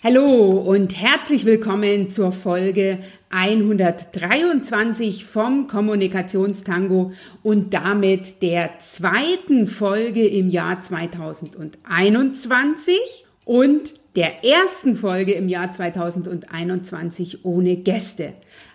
Hallo und herzlich willkommen zur Folge 123 vom Kommunikationstango und damit der zweiten Folge im Jahr 2021 und der ersten Folge im Jahr 2021 ohne Gäste.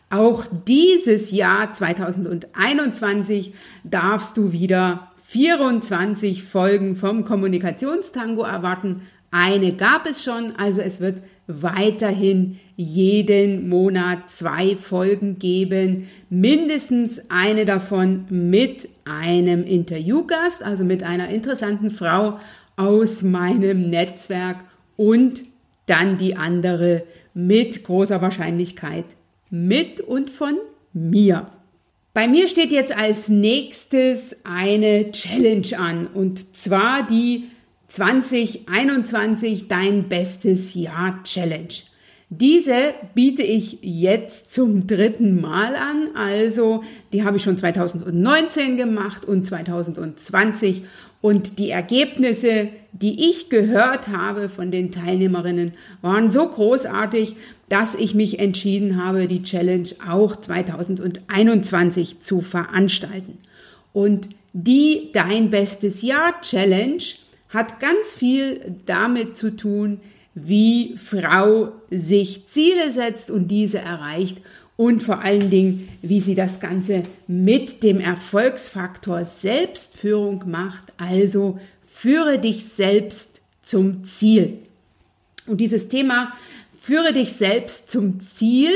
Auch dieses Jahr 2021 darfst du wieder 24 Folgen vom Kommunikationstango erwarten eine gab es schon, also es wird weiterhin jeden Monat zwei Folgen geben, mindestens eine davon mit einem Interviewgast, also mit einer interessanten Frau aus meinem Netzwerk und dann die andere mit großer Wahrscheinlichkeit mit und von mir. Bei mir steht jetzt als nächstes eine Challenge an und zwar die 2021 dein bestes Jahr Challenge. Diese biete ich jetzt zum dritten Mal an. Also die habe ich schon 2019 gemacht und 2020. Und die Ergebnisse, die ich gehört habe von den Teilnehmerinnen, waren so großartig, dass ich mich entschieden habe, die Challenge auch 2021 zu veranstalten. Und die Dein bestes Jahr Challenge hat ganz viel damit zu tun, wie Frau sich Ziele setzt und diese erreicht und vor allen Dingen, wie sie das Ganze mit dem Erfolgsfaktor Selbstführung macht, also führe dich selbst zum Ziel. Und dieses Thema führe dich selbst zum Ziel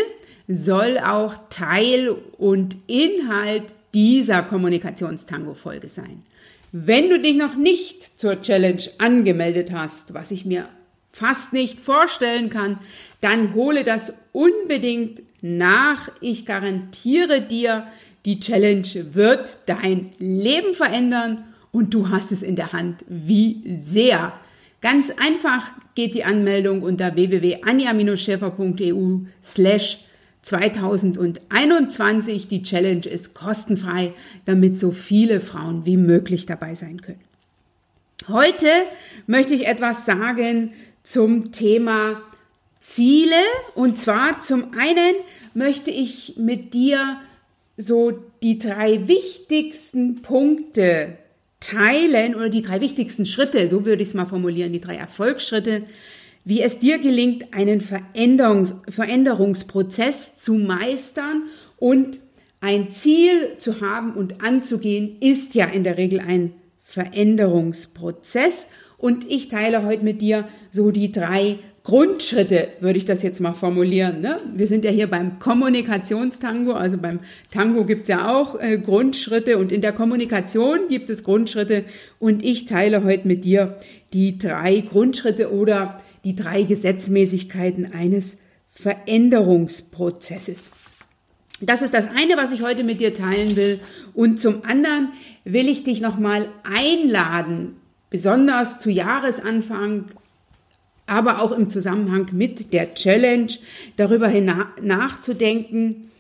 soll auch Teil und Inhalt dieser Kommunikationstango-Folge sein. Wenn du dich noch nicht zur Challenge angemeldet hast, was ich mir fast nicht vorstellen kann, dann hole das unbedingt nach. Ich garantiere dir, die Challenge wird dein Leben verändern und du hast es in der Hand. Wie sehr. Ganz einfach geht die Anmeldung unter www.anja-schäfer.eu slash 2021. Die Challenge ist kostenfrei, damit so viele Frauen wie möglich dabei sein können. Heute möchte ich etwas sagen zum Thema Ziele. Und zwar zum einen möchte ich mit dir so die drei wichtigsten Punkte teilen oder die drei wichtigsten Schritte, so würde ich es mal formulieren, die drei Erfolgsschritte, wie es dir gelingt, einen Veränderungs Veränderungsprozess zu meistern und ein Ziel zu haben und anzugehen, ist ja in der Regel ein Veränderungsprozess. Und ich teile heute mit dir so die drei Grundschritte, würde ich das jetzt mal formulieren. Ne? Wir sind ja hier beim Kommunikationstango, also beim Tango gibt es ja auch äh, Grundschritte und in der Kommunikation gibt es Grundschritte und ich teile heute mit dir die drei Grundschritte oder die drei Gesetzmäßigkeiten eines Veränderungsprozesses. Das ist das eine, was ich heute mit dir teilen will. Und zum anderen will ich dich nochmal einladen, besonders zu Jahresanfang, aber auch im Zusammenhang mit der Challenge, darüber nachzudenken,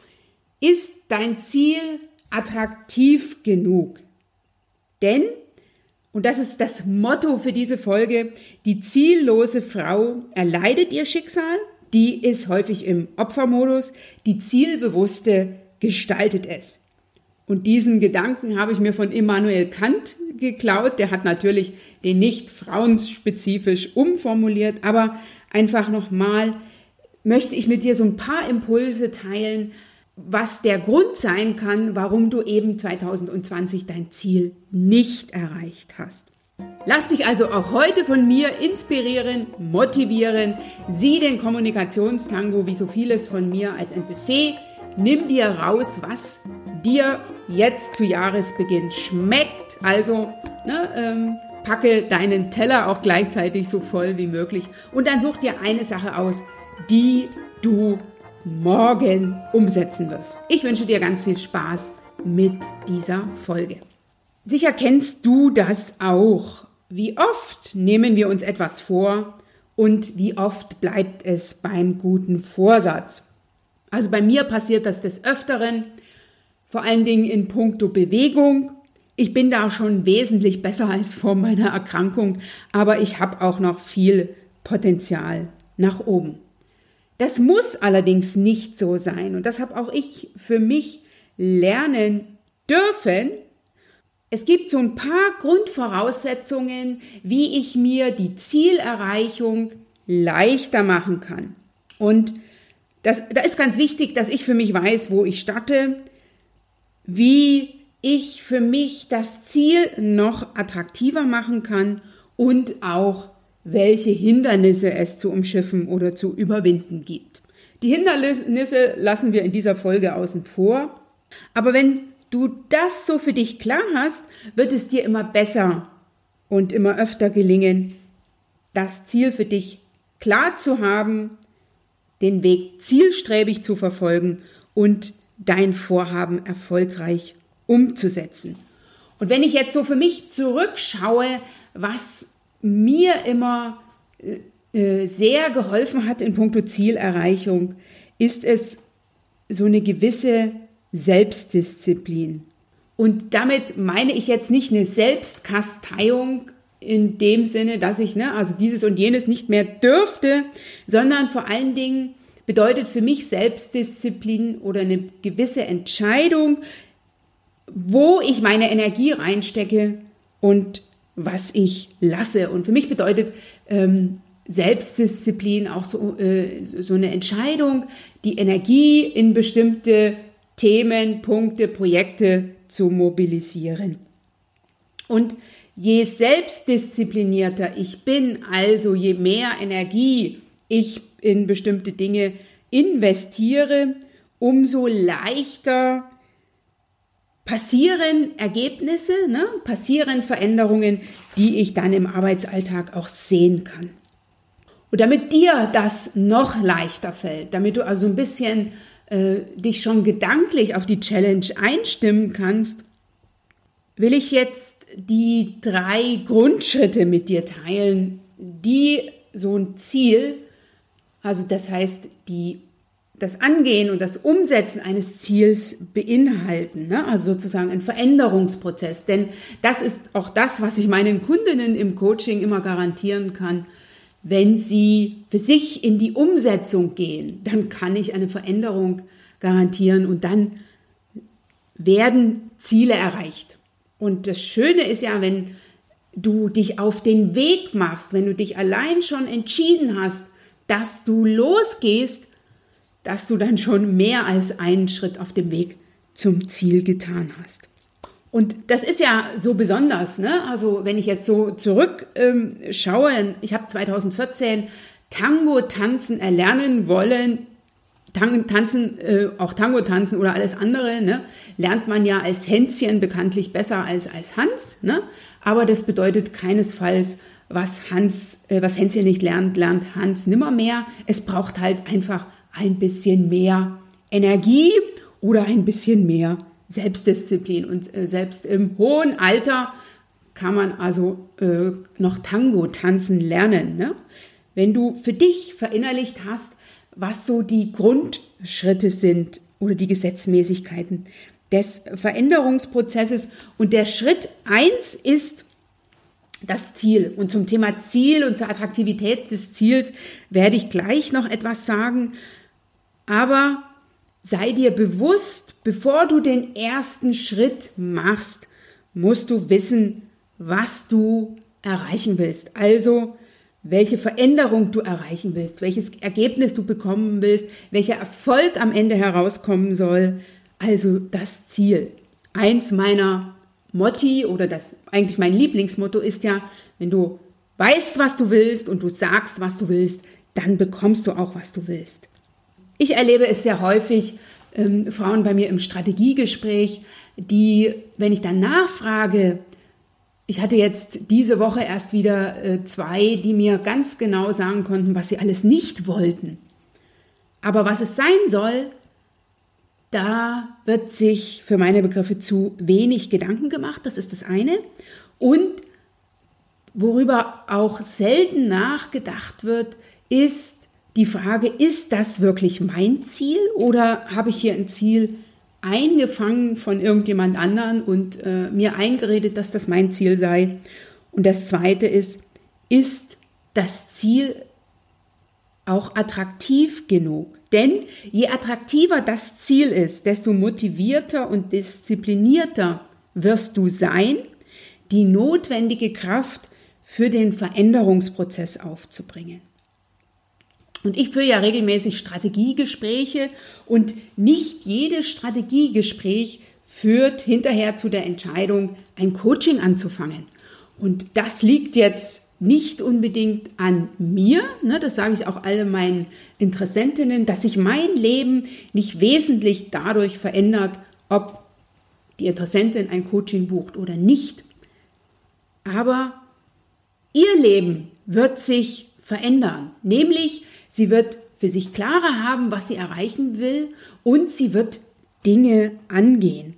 ist dein Ziel attraktiv genug? Denn und das ist das Motto für diese Folge. Die ziellose Frau erleidet ihr Schicksal, die ist häufig im Opfermodus, die zielbewusste gestaltet es. Und diesen Gedanken habe ich mir von Immanuel Kant geklaut. Der hat natürlich den nicht frauenspezifisch umformuliert, aber einfach nochmal möchte ich mit dir so ein paar Impulse teilen, was der Grund sein kann, warum du eben 2020 dein Ziel nicht erreicht hast. Lass dich also auch heute von mir inspirieren, motivieren. Sieh den Kommunikationstango wie so vieles von mir als ein Buffet. Nimm dir raus, was dir jetzt zu Jahresbeginn schmeckt. Also ne, ähm, packe deinen Teller auch gleichzeitig so voll wie möglich. Und dann such dir eine Sache aus, die du morgen umsetzen wirst. Ich wünsche dir ganz viel Spaß mit dieser Folge. Sicher kennst du das auch. Wie oft nehmen wir uns etwas vor und wie oft bleibt es beim guten Vorsatz? Also bei mir passiert das des Öfteren, vor allen Dingen in puncto Bewegung. Ich bin da schon wesentlich besser als vor meiner Erkrankung, aber ich habe auch noch viel Potenzial nach oben. Das muss allerdings nicht so sein und das habe auch ich für mich lernen dürfen. Es gibt so ein paar Grundvoraussetzungen, wie ich mir die Zielerreichung leichter machen kann. Und das, da ist ganz wichtig, dass ich für mich weiß, wo ich starte, wie ich für mich das Ziel noch attraktiver machen kann und auch welche Hindernisse es zu umschiffen oder zu überwinden gibt. Die Hindernisse lassen wir in dieser Folge außen vor. Aber wenn du das so für dich klar hast, wird es dir immer besser und immer öfter gelingen, das Ziel für dich klar zu haben, den Weg zielstrebig zu verfolgen und dein Vorhaben erfolgreich umzusetzen. Und wenn ich jetzt so für mich zurückschaue, was mir immer äh, äh, sehr geholfen hat in puncto Zielerreichung, ist es so eine gewisse Selbstdisziplin. Und damit meine ich jetzt nicht eine Selbstkasteiung in dem Sinne, dass ich ne, also dieses und jenes nicht mehr dürfte, sondern vor allen Dingen bedeutet für mich Selbstdisziplin oder eine gewisse Entscheidung, wo ich meine Energie reinstecke und was ich lasse. Und für mich bedeutet ähm, Selbstdisziplin auch so, äh, so eine Entscheidung, die Energie in bestimmte Themen, Punkte, Projekte zu mobilisieren. Und je selbstdisziplinierter ich bin, also je mehr Energie ich in bestimmte Dinge investiere, umso leichter passieren Ergebnisse, ne? passieren Veränderungen, die ich dann im Arbeitsalltag auch sehen kann. Und damit dir das noch leichter fällt, damit du also ein bisschen äh, dich schon gedanklich auf die Challenge einstimmen kannst, will ich jetzt die drei Grundschritte mit dir teilen, die so ein Ziel, also das heißt die das Angehen und das Umsetzen eines Ziels beinhalten, ne? also sozusagen ein Veränderungsprozess. Denn das ist auch das, was ich meinen Kundinnen im Coaching immer garantieren kann. Wenn sie für sich in die Umsetzung gehen, dann kann ich eine Veränderung garantieren und dann werden Ziele erreicht. Und das Schöne ist ja, wenn du dich auf den Weg machst, wenn du dich allein schon entschieden hast, dass du losgehst, dass du dann schon mehr als einen Schritt auf dem Weg zum Ziel getan hast. Und das ist ja so besonders. Ne? Also wenn ich jetzt so zurückschaue, ähm, ich habe 2014 Tango tanzen erlernen wollen. Tang, tanzen, äh, auch Tango tanzen oder alles andere, ne? lernt man ja als Hänschen bekanntlich besser als als Hans. Ne? Aber das bedeutet keinesfalls, was Hans, äh, was Hänschen nicht lernt, lernt Hans nimmermehr. Es braucht halt einfach ein bisschen mehr Energie oder ein bisschen mehr Selbstdisziplin. Und äh, selbst im hohen Alter kann man also äh, noch Tango tanzen lernen. Ne? Wenn du für dich verinnerlicht hast, was so die Grundschritte sind oder die Gesetzmäßigkeiten des Veränderungsprozesses. Und der Schritt eins ist das Ziel. Und zum Thema Ziel und zur Attraktivität des Ziels werde ich gleich noch etwas sagen. Aber sei dir bewusst, bevor du den ersten Schritt machst, musst du wissen, was du erreichen willst. Also, welche Veränderung du erreichen willst, welches Ergebnis du bekommen willst, welcher Erfolg am Ende herauskommen soll. Also das Ziel. Eins meiner Motti oder das eigentlich mein Lieblingsmotto ist ja, wenn du weißt, was du willst und du sagst, was du willst, dann bekommst du auch, was du willst. Ich erlebe es sehr häufig, ähm, Frauen bei mir im Strategiegespräch, die, wenn ich dann nachfrage, ich hatte jetzt diese Woche erst wieder äh, zwei, die mir ganz genau sagen konnten, was sie alles nicht wollten. Aber was es sein soll, da wird sich für meine Begriffe zu wenig Gedanken gemacht, das ist das eine. Und worüber auch selten nachgedacht wird, ist, die Frage, ist das wirklich mein Ziel oder habe ich hier ein Ziel eingefangen von irgendjemand anderen und äh, mir eingeredet, dass das mein Ziel sei? Und das Zweite ist, ist das Ziel auch attraktiv genug. Denn je attraktiver das Ziel ist, desto motivierter und disziplinierter wirst du sein, die notwendige Kraft für den Veränderungsprozess aufzubringen. Und ich führe ja regelmäßig Strategiegespräche und nicht jedes Strategiegespräch führt hinterher zu der Entscheidung, ein Coaching anzufangen. Und das liegt jetzt nicht unbedingt an mir, ne, das sage ich auch alle meinen Interessentinnen, dass sich mein Leben nicht wesentlich dadurch verändert, ob die Interessentin ein Coaching bucht oder nicht. Aber ihr Leben wird sich verändern, nämlich sie wird für sich klarer haben, was sie erreichen will und sie wird Dinge angehen.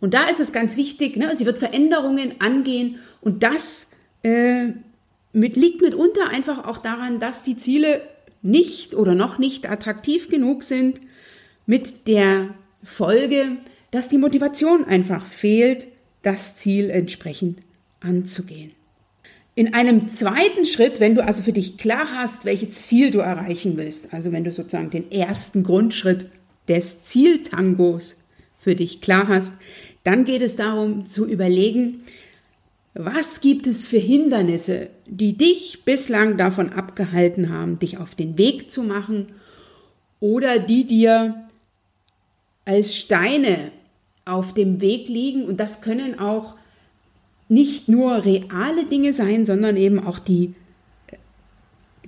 Und da ist es ganz wichtig, ne, sie wird Veränderungen angehen und das äh, mit, liegt mitunter einfach auch daran, dass die Ziele nicht oder noch nicht attraktiv genug sind, mit der Folge, dass die Motivation einfach fehlt, das Ziel entsprechend anzugehen. In einem zweiten Schritt, wenn du also für dich klar hast, welches Ziel du erreichen willst, also wenn du sozusagen den ersten Grundschritt des Zieltangos für dich klar hast, dann geht es darum zu überlegen, was gibt es für Hindernisse, die dich bislang davon abgehalten haben, dich auf den Weg zu machen oder die dir als Steine auf dem Weg liegen? Und das können auch nicht nur reale Dinge sein, sondern eben auch die äh,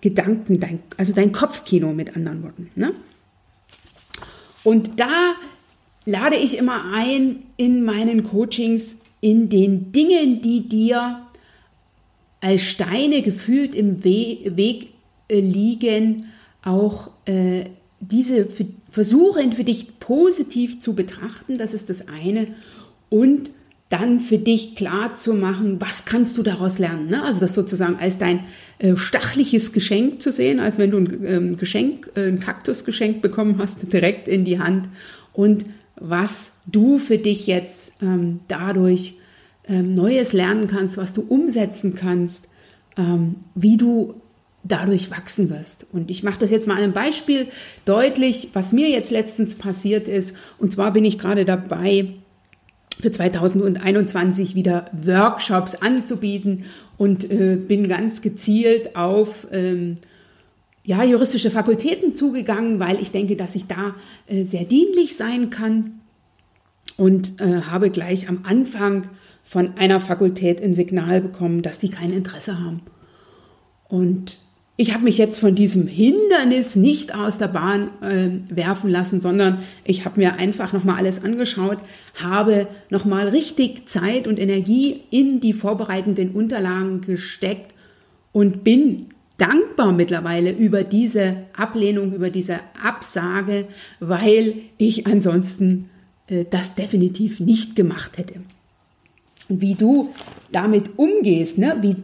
Gedanken, dein, also dein Kopfkino mit anderen Worten. Ne? Und da lade ich immer ein in meinen Coachings in den Dingen, die dir als Steine gefühlt im We Weg äh, liegen, auch äh, diese versuchen für dich positiv zu betrachten, das ist das eine, und dann für dich klar zu machen, was kannst du daraus lernen. Ne? Also das sozusagen als dein äh, stachliches Geschenk zu sehen, als wenn du ein ähm, Geschenk, äh, ein Kaktusgeschenk bekommen hast, direkt in die Hand und was du für dich jetzt ähm, dadurch ähm, Neues lernen kannst, was du umsetzen kannst, ähm, wie du dadurch wachsen wirst. Und ich mache das jetzt mal an einem Beispiel deutlich, was mir jetzt letztens passiert ist. Und zwar bin ich gerade dabei, für 2021 wieder Workshops anzubieten und äh, bin ganz gezielt auf ähm, ja, juristische Fakultäten zugegangen, weil ich denke, dass ich da äh, sehr dienlich sein kann und äh, habe gleich am Anfang von einer Fakultät ein Signal bekommen, dass die kein Interesse haben. Und ich habe mich jetzt von diesem Hindernis nicht aus der Bahn äh, werfen lassen, sondern ich habe mir einfach nochmal alles angeschaut, habe nochmal richtig Zeit und Energie in die vorbereitenden Unterlagen gesteckt und bin dankbar mittlerweile über diese Ablehnung, über diese Absage, weil ich ansonsten äh, das definitiv nicht gemacht hätte. Und wie du damit umgehst, ne? wie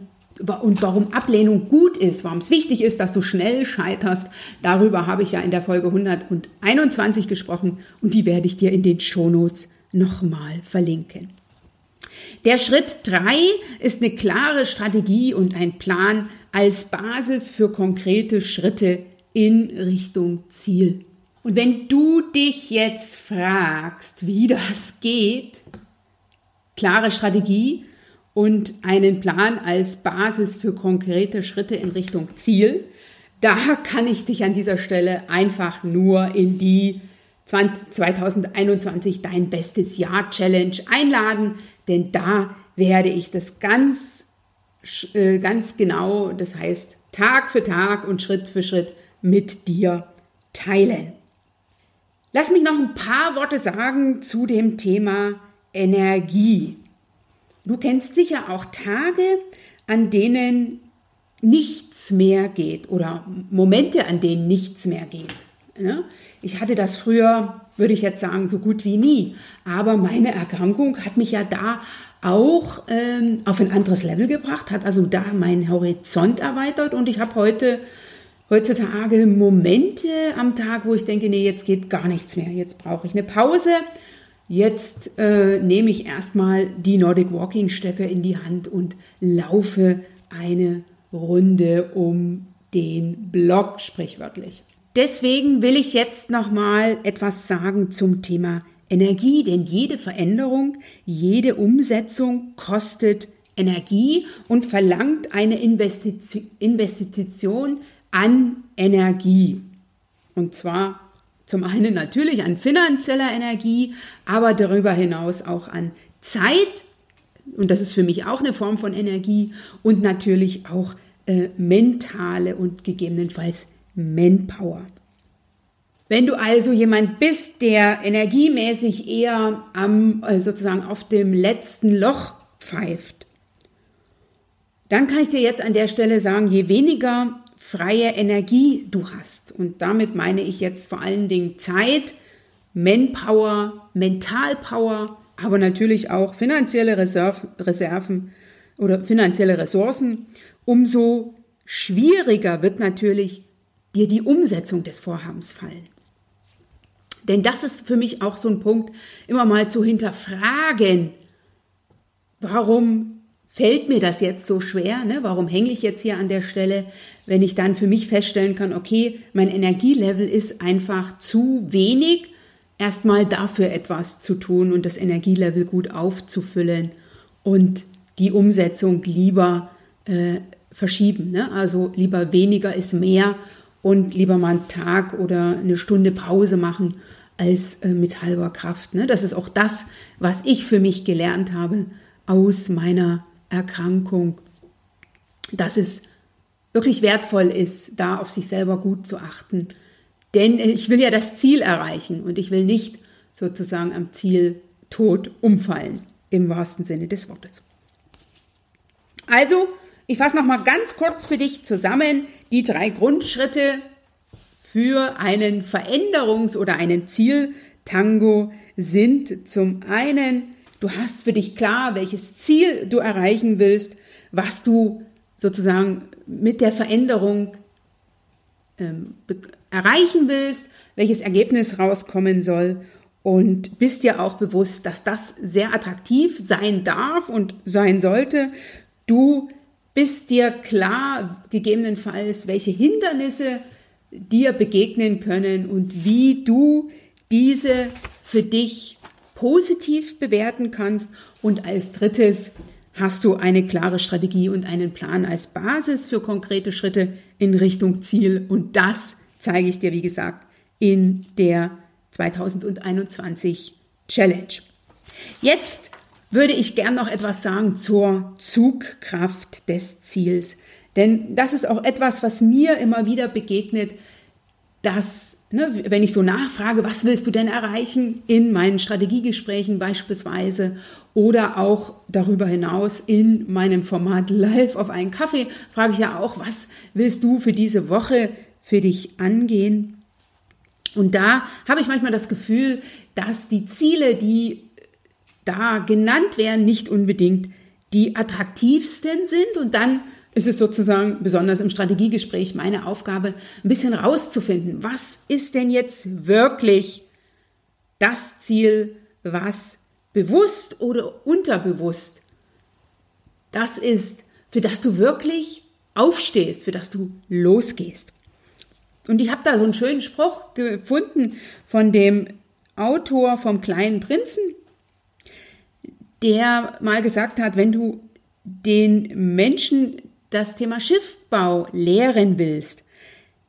und warum Ablehnung gut ist, warum es wichtig ist, dass du schnell scheiterst, darüber habe ich ja in der Folge 121 gesprochen und die werde ich dir in den Shownotes nochmal verlinken. Der Schritt 3 ist eine klare Strategie und ein Plan als Basis für konkrete Schritte in Richtung Ziel. Und wenn du dich jetzt fragst, wie das geht, klare Strategie, und einen Plan als Basis für konkrete Schritte in Richtung Ziel. Da kann ich dich an dieser Stelle einfach nur in die 2021 Dein bestes Jahr Challenge einladen, denn da werde ich das ganz, äh, ganz genau, das heißt Tag für Tag und Schritt für Schritt mit dir teilen. Lass mich noch ein paar Worte sagen zu dem Thema Energie. Du kennst sicher auch Tage, an denen nichts mehr geht oder Momente, an denen nichts mehr geht. Ich hatte das früher, würde ich jetzt sagen, so gut wie nie. Aber meine Erkrankung hat mich ja da auch ähm, auf ein anderes Level gebracht, hat also da meinen Horizont erweitert und ich habe heute heutzutage Momente am Tag, wo ich denke, nee, jetzt geht gar nichts mehr, jetzt brauche ich eine Pause Jetzt äh, nehme ich erstmal die Nordic Walking Stöcke in die Hand und laufe eine Runde um den Blog sprichwörtlich. Deswegen will ich jetzt noch mal etwas sagen zum Thema Energie, denn jede Veränderung, jede Umsetzung kostet Energie und verlangt eine Investition an Energie. Und zwar zum einen natürlich an finanzieller Energie, aber darüber hinaus auch an Zeit. Und das ist für mich auch eine Form von Energie und natürlich auch äh, mentale und gegebenenfalls Manpower. Wenn du also jemand bist, der energiemäßig eher am, äh, sozusagen auf dem letzten Loch pfeift, dann kann ich dir jetzt an der Stelle sagen, je weniger freie Energie du hast, und damit meine ich jetzt vor allen Dingen Zeit, Manpower, Mentalpower, aber natürlich auch finanzielle Reserven oder finanzielle Ressourcen, umso schwieriger wird natürlich dir die Umsetzung des Vorhabens fallen. Denn das ist für mich auch so ein Punkt, immer mal zu hinterfragen, warum fällt mir das jetzt so schwer? Ne? Warum hänge ich jetzt hier an der Stelle, wenn ich dann für mich feststellen kann, okay, mein Energielevel ist einfach zu wenig, erstmal dafür etwas zu tun und das Energielevel gut aufzufüllen und die Umsetzung lieber äh, verschieben. Ne? Also lieber weniger ist mehr und lieber mal einen Tag oder eine Stunde Pause machen als äh, mit halber Kraft. Ne? Das ist auch das, was ich für mich gelernt habe aus meiner Erkrankung, dass es wirklich wertvoll ist, da auf sich selber gut zu achten. Denn ich will ja das Ziel erreichen und ich will nicht sozusagen am Ziel tot umfallen, im wahrsten Sinne des Wortes. Also, ich fasse nochmal ganz kurz für dich zusammen die drei Grundschritte für einen Veränderungs- oder einen Zieltango sind zum einen, du hast für dich klar, welches Ziel du erreichen willst, was du sozusagen mit der Veränderung ähm, erreichen willst, welches Ergebnis rauskommen soll und bist dir auch bewusst, dass das sehr attraktiv sein darf und sein sollte. Du bist dir klar, gegebenenfalls, welche Hindernisse dir begegnen können und wie du diese für dich positiv bewerten kannst. Und als drittes hast du eine klare Strategie und einen Plan als Basis für konkrete Schritte in Richtung Ziel. Und das zeige ich dir, wie gesagt, in der 2021 Challenge. Jetzt würde ich gern noch etwas sagen zur Zugkraft des Ziels. Denn das ist auch etwas, was mir immer wieder begegnet, dass, ne, wenn ich so nachfrage, was willst du denn erreichen in meinen Strategiegesprächen beispielsweise oder auch darüber hinaus in meinem Format Live auf einen Kaffee, frage ich ja auch, was willst du für diese Woche für dich angehen? Und da habe ich manchmal das Gefühl, dass die Ziele, die da genannt werden, nicht unbedingt die attraktivsten sind. Und dann ist es sozusagen, besonders im Strategiegespräch, meine Aufgabe, ein bisschen rauszufinden, was ist denn jetzt wirklich das Ziel, was bewusst oder unterbewusst das ist, für das du wirklich aufstehst, für das du losgehst. Und ich habe da so einen schönen Spruch gefunden von dem Autor vom kleinen Prinzen, der mal gesagt hat, wenn du den Menschen das Thema Schiffbau lehren willst,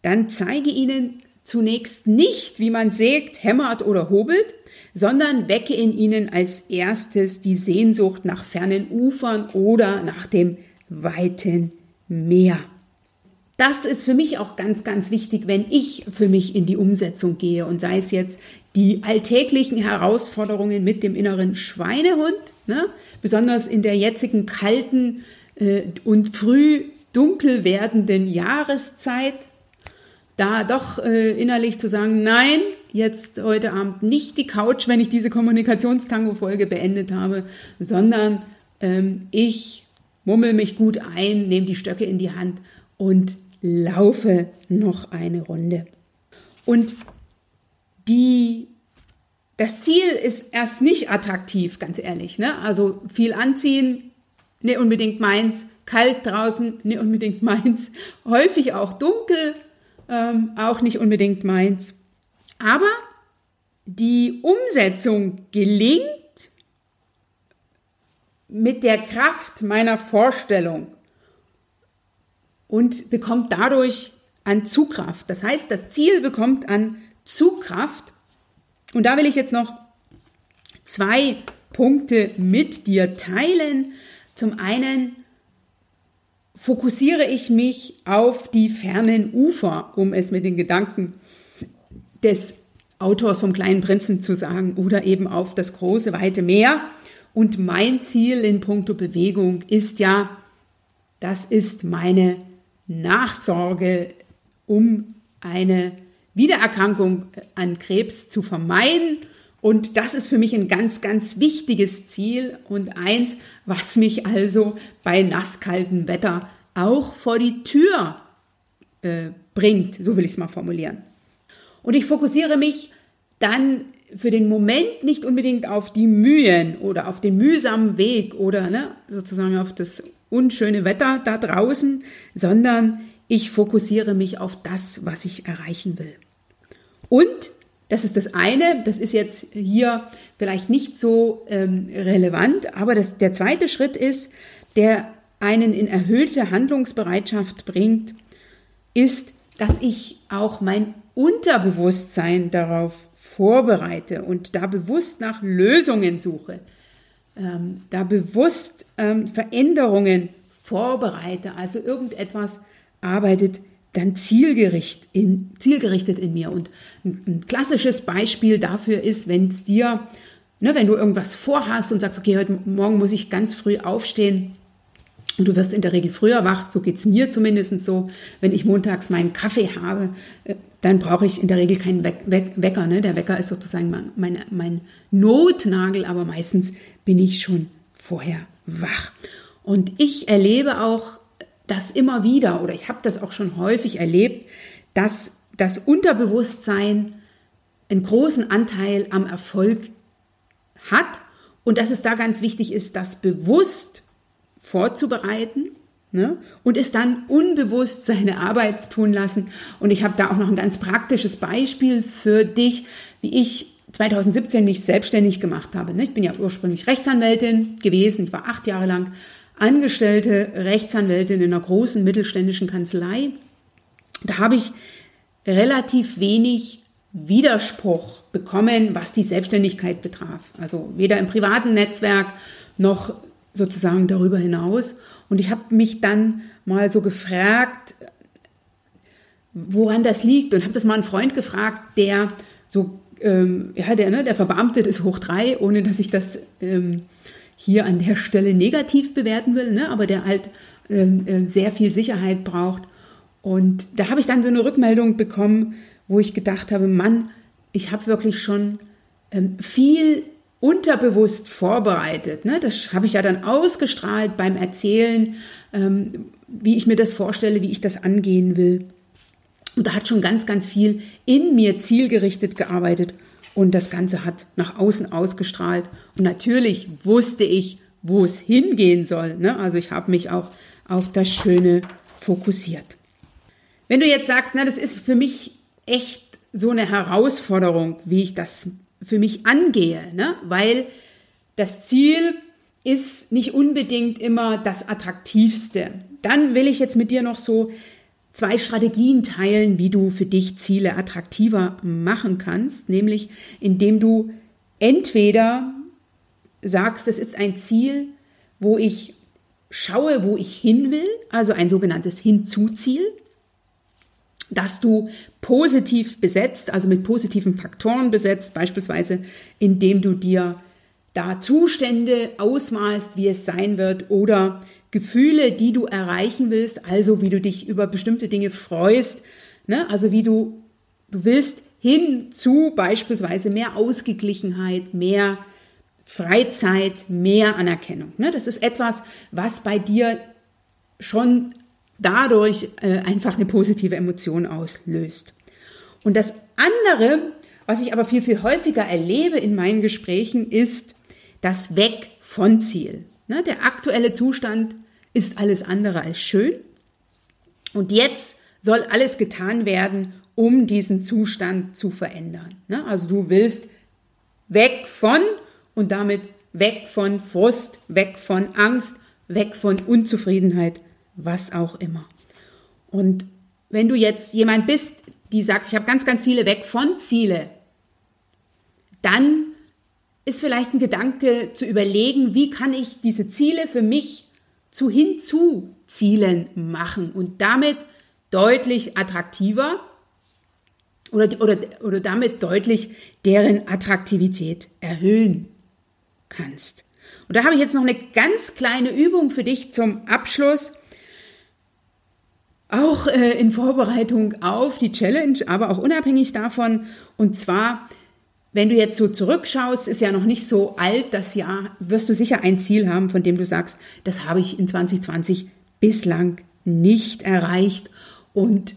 dann zeige ihnen zunächst nicht, wie man sägt, hämmert oder hobelt, sondern wecke in ihnen als erstes die Sehnsucht nach fernen Ufern oder nach dem weiten Meer. Das ist für mich auch ganz, ganz wichtig, wenn ich für mich in die Umsetzung gehe und sei es jetzt die alltäglichen Herausforderungen mit dem inneren Schweinehund, ne? besonders in der jetzigen kalten und früh dunkel werdenden Jahreszeit, da doch äh, innerlich zu sagen, nein, jetzt heute Abend nicht die Couch, wenn ich diese Kommunikationstango-Folge beendet habe, sondern ähm, ich mummel mich gut ein, nehme die Stöcke in die Hand und laufe noch eine Runde. Und die, das Ziel ist erst nicht attraktiv, ganz ehrlich. Ne? Also viel anziehen, nicht unbedingt meins. kalt draußen, nicht unbedingt meins. Häufig auch dunkel, ähm, auch nicht unbedingt meins. Aber die Umsetzung gelingt mit der Kraft meiner Vorstellung und bekommt dadurch an Zugkraft. Das heißt, das Ziel bekommt an Zugkraft. Und da will ich jetzt noch zwei Punkte mit dir teilen. Zum einen fokussiere ich mich auf die fernen Ufer, um es mit den Gedanken des Autors vom kleinen Prinzen zu sagen, oder eben auf das große, weite Meer. Und mein Ziel in puncto Bewegung ist ja, das ist meine Nachsorge, um eine Wiedererkrankung an Krebs zu vermeiden. Und das ist für mich ein ganz, ganz wichtiges Ziel und eins, was mich also bei nasskaltem Wetter auch vor die Tür äh, bringt, so will ich es mal formulieren. Und ich fokussiere mich dann für den Moment nicht unbedingt auf die Mühen oder auf den mühsamen Weg oder ne, sozusagen auf das unschöne Wetter da draußen, sondern ich fokussiere mich auf das, was ich erreichen will. Und das ist das eine, das ist jetzt hier vielleicht nicht so ähm, relevant, aber das, der zweite Schritt ist, der einen in erhöhte Handlungsbereitschaft bringt, ist, dass ich auch mein Unterbewusstsein darauf vorbereite und da bewusst nach Lösungen suche, ähm, da bewusst ähm, Veränderungen vorbereite, also irgendetwas arbeitet dann zielgerichtet in, zielgerichtet in mir. Und ein, ein klassisches Beispiel dafür ist, wenn es dir, ne, wenn du irgendwas vorhast und sagst, okay, heute Morgen muss ich ganz früh aufstehen, und du wirst in der Regel früher wach, so geht es mir zumindest so. Wenn ich montags meinen Kaffee habe, äh, dann brauche ich in der Regel keinen We We Wecker. Ne? Der Wecker ist sozusagen mein, mein, mein Notnagel, aber meistens bin ich schon vorher wach. Und ich erlebe auch das immer wieder, oder ich habe das auch schon häufig erlebt, dass das Unterbewusstsein einen großen Anteil am Erfolg hat und dass es da ganz wichtig ist, das bewusst vorzubereiten ne? und es dann unbewusst seine Arbeit tun lassen. Und ich habe da auch noch ein ganz praktisches Beispiel für dich, wie ich 2017 mich selbstständig gemacht habe. Ne? Ich bin ja ursprünglich Rechtsanwältin gewesen. Ich war acht Jahre lang angestellte Rechtsanwältin in einer großen mittelständischen Kanzlei. Da habe ich relativ wenig Widerspruch bekommen, was die Selbstständigkeit betraf. Also weder im privaten Netzwerk noch sozusagen darüber hinaus. Und ich habe mich dann mal so gefragt, woran das liegt und habe das mal einen Freund gefragt, der so, ähm, ja, der, ne, der verbeamtet ist hoch drei, ohne dass ich das ähm, hier an der Stelle negativ bewerten will, ne, aber der halt ähm, äh, sehr viel Sicherheit braucht. Und da habe ich dann so eine Rückmeldung bekommen, wo ich gedacht habe, Mann, ich habe wirklich schon ähm, viel unterbewusst vorbereitet. Ne? Das habe ich ja dann ausgestrahlt beim Erzählen, ähm, wie ich mir das vorstelle, wie ich das angehen will. Und da hat schon ganz, ganz viel in mir zielgerichtet gearbeitet und das Ganze hat nach außen ausgestrahlt. Und natürlich wusste ich, wo es hingehen soll. Ne? Also ich habe mich auch auf das Schöne fokussiert. Wenn du jetzt sagst, na, das ist für mich echt so eine Herausforderung, wie ich das für mich angehe, ne? weil das Ziel ist nicht unbedingt immer das Attraktivste. Dann will ich jetzt mit dir noch so zwei Strategien teilen, wie du für dich Ziele attraktiver machen kannst, nämlich indem du entweder sagst, es ist ein Ziel, wo ich schaue, wo ich hin will, also ein sogenanntes Hinzuziel dass du positiv besetzt, also mit positiven Faktoren besetzt, beispielsweise indem du dir da Zustände ausmalst, wie es sein wird oder Gefühle, die du erreichen willst, also wie du dich über bestimmte Dinge freust, ne? also wie du, du willst hin zu beispielsweise mehr Ausgeglichenheit, mehr Freizeit, mehr Anerkennung. Ne? Das ist etwas, was bei dir schon dadurch äh, einfach eine positive Emotion auslöst. Und das andere, was ich aber viel, viel häufiger erlebe in meinen Gesprächen, ist das Weg von Ziel. Ne, der aktuelle Zustand ist alles andere als schön. Und jetzt soll alles getan werden, um diesen Zustand zu verändern. Ne? Also du willst weg von und damit weg von Frust, weg von Angst, weg von Unzufriedenheit, was auch immer. Und wenn du jetzt jemand bist, die sagt, ich habe ganz, ganz viele weg von Ziele, dann ist vielleicht ein Gedanke zu überlegen, wie kann ich diese Ziele für mich zu hinzu Zielen machen und damit deutlich attraktiver oder, oder, oder damit deutlich deren Attraktivität erhöhen kannst. Und da habe ich jetzt noch eine ganz kleine Übung für dich zum Abschluss. Auch äh, in Vorbereitung auf die Challenge, aber auch unabhängig davon. Und zwar, wenn du jetzt so zurückschaust, ist ja noch nicht so alt das Jahr, wirst du sicher ein Ziel haben, von dem du sagst, das habe ich in 2020 bislang nicht erreicht. Und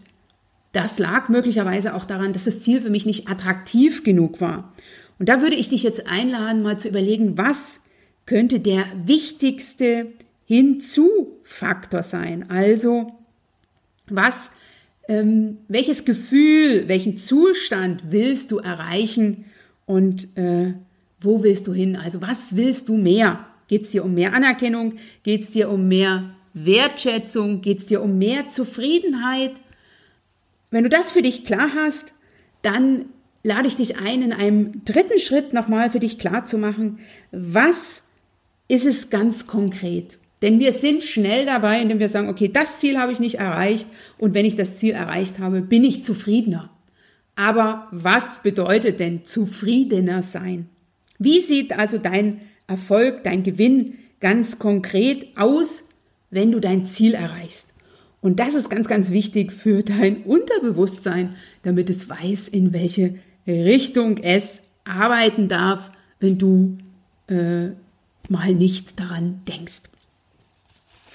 das lag möglicherweise auch daran, dass das Ziel für mich nicht attraktiv genug war. Und da würde ich dich jetzt einladen, mal zu überlegen, was könnte der wichtigste Hinzufaktor sein? Also, was, ähm, welches Gefühl, welchen Zustand willst du erreichen und äh, wo willst du hin? Also, was willst du mehr? Geht es dir um mehr Anerkennung? Geht es dir um mehr Wertschätzung? Geht es dir um mehr Zufriedenheit? Wenn du das für dich klar hast, dann lade ich dich ein, in einem dritten Schritt nochmal für dich klar zu machen, was ist es ganz konkret? Denn wir sind schnell dabei, indem wir sagen, okay, das Ziel habe ich nicht erreicht und wenn ich das Ziel erreicht habe, bin ich zufriedener. Aber was bedeutet denn zufriedener sein? Wie sieht also dein Erfolg, dein Gewinn ganz konkret aus, wenn du dein Ziel erreichst? Und das ist ganz, ganz wichtig für dein Unterbewusstsein, damit es weiß, in welche Richtung es arbeiten darf, wenn du äh, mal nicht daran denkst.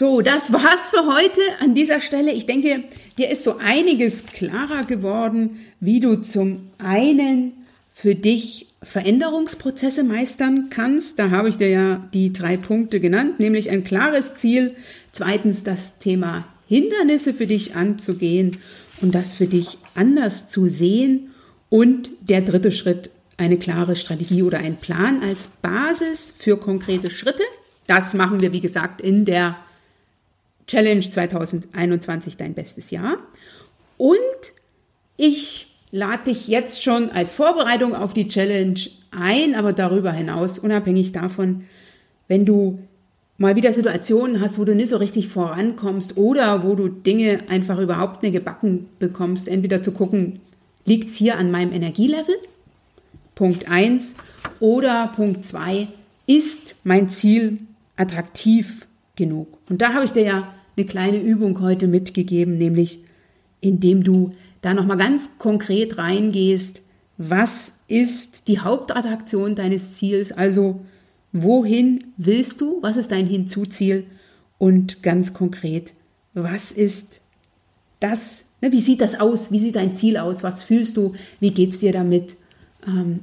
So, das war's für heute an dieser Stelle. Ich denke, dir ist so einiges klarer geworden, wie du zum einen für dich Veränderungsprozesse meistern kannst. Da habe ich dir ja die drei Punkte genannt, nämlich ein klares Ziel, zweitens das Thema Hindernisse für dich anzugehen und das für dich anders zu sehen und der dritte Schritt, eine klare Strategie oder ein Plan als Basis für konkrete Schritte. Das machen wir, wie gesagt, in der Challenge 2021 dein bestes Jahr. Und ich lade dich jetzt schon als Vorbereitung auf die Challenge ein, aber darüber hinaus, unabhängig davon, wenn du mal wieder Situationen hast, wo du nicht so richtig vorankommst oder wo du Dinge einfach überhaupt nicht gebacken bekommst, entweder zu gucken, liegt es hier an meinem Energielevel? Punkt 1. Oder Punkt 2, ist mein Ziel attraktiv genug? Und da habe ich dir ja eine kleine Übung heute mitgegeben, nämlich indem du da nochmal ganz konkret reingehst, was ist die Hauptattraktion deines Ziels? Also wohin willst du? Was ist dein Hinzuziel? Und ganz konkret, was ist das? Ne, wie sieht das aus? Wie sieht dein Ziel aus? Was fühlst du? Wie geht es dir damit? Ähm,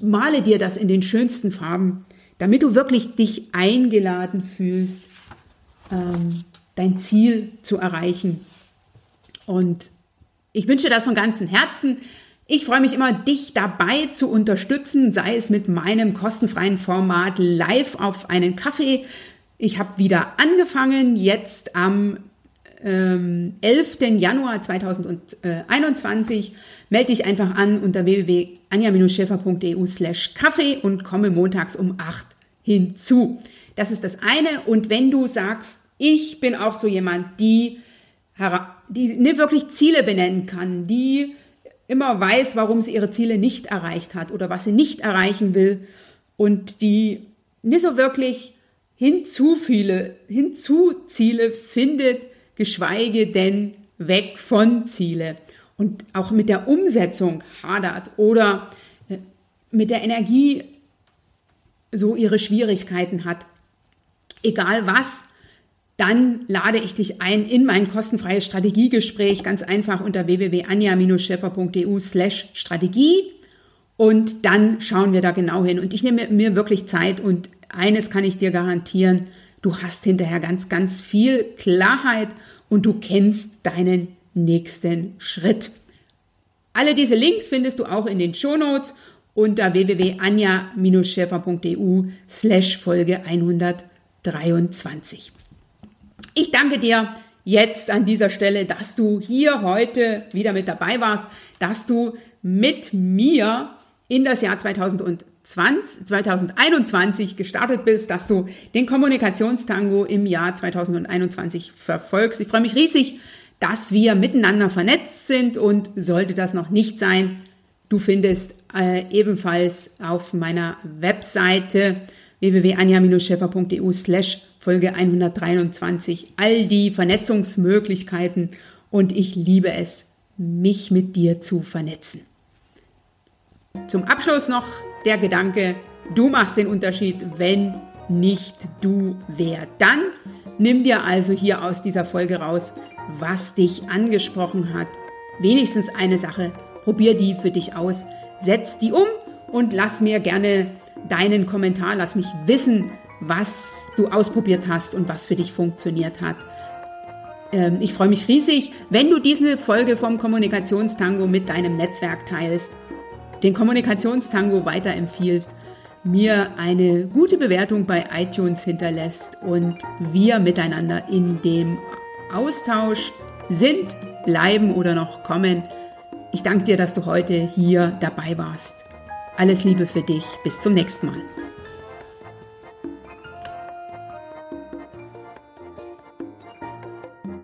male dir das in den schönsten Farben, damit du wirklich dich eingeladen fühlst, ähm, dein Ziel zu erreichen. Und ich wünsche das von ganzem Herzen. Ich freue mich immer, dich dabei zu unterstützen, sei es mit meinem kostenfreien Format live auf einen Kaffee. Ich habe wieder angefangen, jetzt am ähm, 11. Januar 2021. Melde dich einfach an unter www.anja-schäfer.eu slash Kaffee und komme montags um 8 hinzu. Das ist das eine. Und wenn du sagst, ich bin auch so jemand, die die nicht wirklich Ziele benennen kann, die immer weiß, warum sie ihre Ziele nicht erreicht hat oder was sie nicht erreichen will und die nicht so wirklich hinzu viele, hinzu Ziele findet, geschweige denn weg von Ziele und auch mit der Umsetzung hadert oder äh, mit der Energie so ihre Schwierigkeiten hat. Egal was, dann lade ich dich ein in mein kostenfreies Strategiegespräch, ganz einfach unter www.anja-scheffer.eu slash Strategie. Und dann schauen wir da genau hin. Und ich nehme mir wirklich Zeit und eines kann ich dir garantieren, du hast hinterher ganz, ganz viel Klarheit und du kennst deinen nächsten Schritt. Alle diese Links findest du auch in den Shownotes unter www.anja-schäfer.eu slash Folge 123. Ich danke dir jetzt an dieser Stelle, dass du hier heute wieder mit dabei warst, dass du mit mir in das Jahr 2020, 2021 gestartet bist, dass du den Kommunikationstango im Jahr 2021 verfolgst. Ich freue mich riesig, dass wir miteinander vernetzt sind und sollte das noch nicht sein, du findest äh, ebenfalls auf meiner Webseite www.anja-schäfer.eu slash Folge 123 all die Vernetzungsmöglichkeiten und ich liebe es, mich mit dir zu vernetzen. Zum Abschluss noch der Gedanke, du machst den Unterschied, wenn nicht du, wer dann? Nimm dir also hier aus dieser Folge raus, was dich angesprochen hat. Wenigstens eine Sache, probier die für dich aus, setz die um und lass mir gerne deinen Kommentar, lass mich wissen, was du ausprobiert hast und was für dich funktioniert hat. Ähm, ich freue mich riesig, wenn du diese Folge vom Kommunikationstango mit deinem Netzwerk teilst, den Kommunikationstango weiterempfiehlst, mir eine gute Bewertung bei iTunes hinterlässt und wir miteinander in dem Austausch sind, bleiben oder noch kommen. Ich danke dir, dass du heute hier dabei warst. Alles Liebe für dich. Bis zum nächsten Mal.